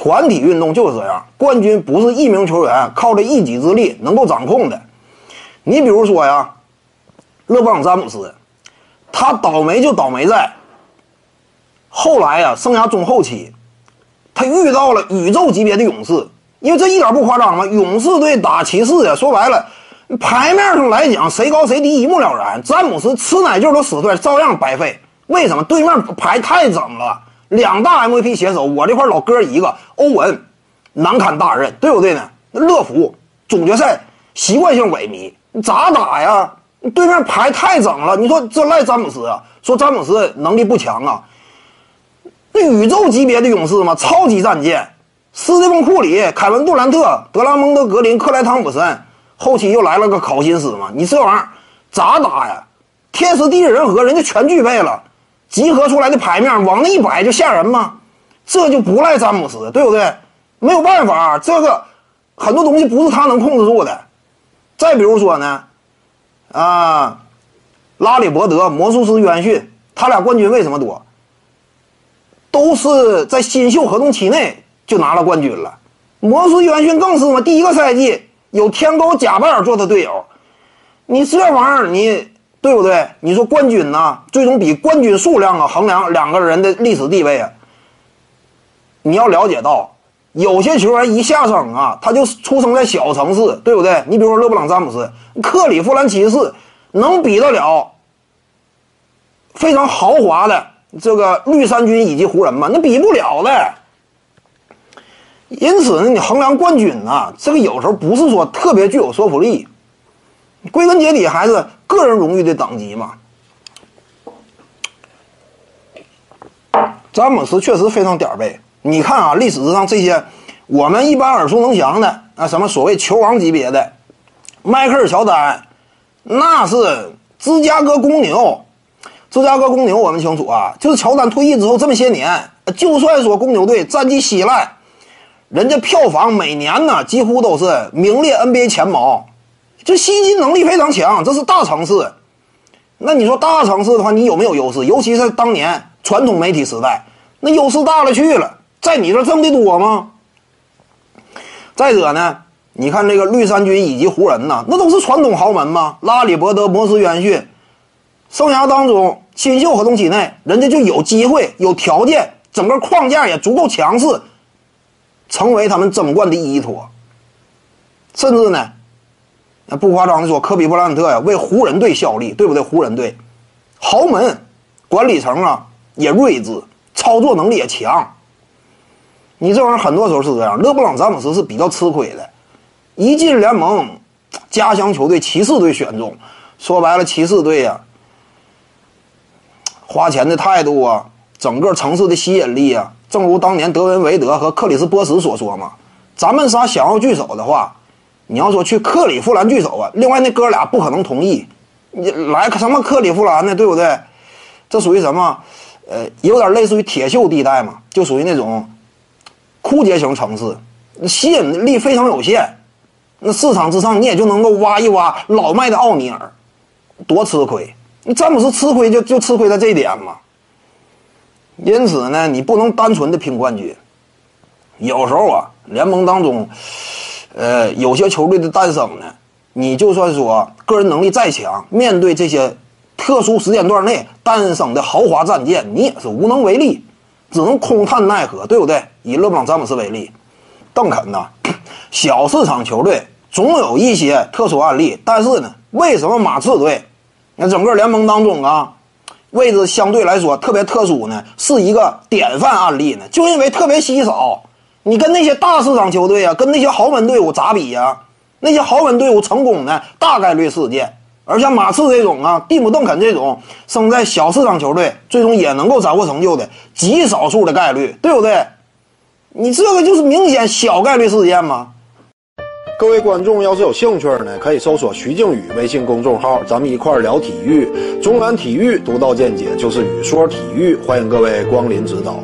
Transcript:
团体运动就是这样，冠军不是一名球员靠着一己之力能够掌控的。你比如说呀，勒布朗詹姆斯，他倒霉就倒霉在后来呀，生涯中后期，他遇到了宇宙级别的勇士，因为这一点不夸张嘛。勇士队打骑士呀，说白了，牌面上来讲谁高谁低一目了然。詹姆斯吃奶劲都死退，照样白费。为什么？对面牌太整了，两大 MVP 携手，我这块老哥一个欧文，难堪大任，对不对呢？乐福总决赛习惯性萎靡，咋打呀？对面牌太整了，你说这赖詹姆斯啊？说詹姆斯能力不强啊？那宇宙级别的勇士嘛，超级战舰，斯蒂芬库里、凯文杜兰特、德拉蒙德格林、克莱汤普森，后期又来了个考辛斯嘛，你这玩意儿咋打呀？天时地利人和，人家全具备了。集合出来的牌面往那一摆就吓人吗？这就不赖詹姆斯，对不对？没有办法，这个很多东西不是他能控制住的。再比如说呢，啊，拉里伯德、魔术师约翰逊，他俩冠军为什么多？都是在新秀合同期内就拿了冠军了。魔术约翰逊更是嘛，第一个赛季有天勾贾巴尔做他队友，你这玩意儿你。对不对？你说冠军呢？最终比冠军数量啊衡量两个人的历史地位啊。你要了解到，有些球员一下生啊，他就出生在小城市，对不对？你比如说勒布朗詹姆斯，克里夫兰骑士能比得了非常豪华的这个绿衫军以及湖人吗？那比不了的。因此呢，你衡量冠军啊，这个有时候不是说特别具有说服力。归根结底还是个人荣誉的等级嘛。詹姆斯确实非常点儿背。你看啊，历史上这些我们一般耳熟能详的啊，什么所谓球王级别的，迈克尔乔丹，那是芝加哥公牛。芝加哥公牛我们清楚啊，就是乔丹退役之后这么些年，就算说公牛队战绩稀烂，人家票房每年呢几乎都是名列 NBA 前茅。这吸金能力非常强，这是大城市。那你说大城市的话，你有没有优势？尤其是当年传统媒体时代，那优势大了去了。在你这挣的多吗？再者呢，你看这个绿衫军以及湖人呐，那都是传统豪门吗？拉里伯德、摩斯约翰逊，生涯当中新秀合同期内，人家就有机会、有条件，整个框架也足够强势，成为他们争冠的依托。甚至呢？那不夸张的说，科比布莱恩特呀为湖人队效力，对不对？湖人队豪门管理层啊也睿智，操作能力也强。你这玩意儿很多时候是这样。勒布朗詹姆斯是比较吃亏的，一进联盟，家乡球队骑士队选中，说白了，骑士队呀花钱的态度啊，整个城市的吸引力啊，正如当年德文维德和克里斯波什所说嘛，咱们仨想要聚首的话。你要说去克利夫兰聚首啊，另外那哥俩不可能同意。你来什么克利夫兰呢？对不对？这属于什么？呃，有点类似于铁锈地带嘛，就属于那种枯竭型城市，吸引力非常有限。那市场之上，你也就能够挖一挖老迈的奥尼尔，多吃亏。你詹姆斯吃亏就就吃亏在这一点嘛。因此呢，你不能单纯的拼冠军。有时候啊，联盟当中。呃，有些球队的诞生呢，你就算说个人能力再强，面对这些特殊时间段内诞生的豪华战舰，你也是无能为力，只能空叹奈何，对不对？以勒布朗詹姆斯为例，邓肯呢，小市场球队总有一些特殊案例，但是呢，为什么马刺队那整个联盟当中啊，位置相对来说特别特殊呢？是一个典范案例呢？就因为特别稀少。你跟那些大市场球队啊，跟那些豪门队伍咋比呀？那些豪门队伍成功的大概率事件，而像马刺这种啊，蒂姆·邓肯这种生在小市场球队，最终也能够斩获成就的极少数的概率，对不对？你这个就是明显小概率事件吗？各位观众要是有兴趣呢，可以搜索徐静宇微信公众号，咱们一块聊体育，中南体育独到见解就是语说体育，欢迎各位光临指导。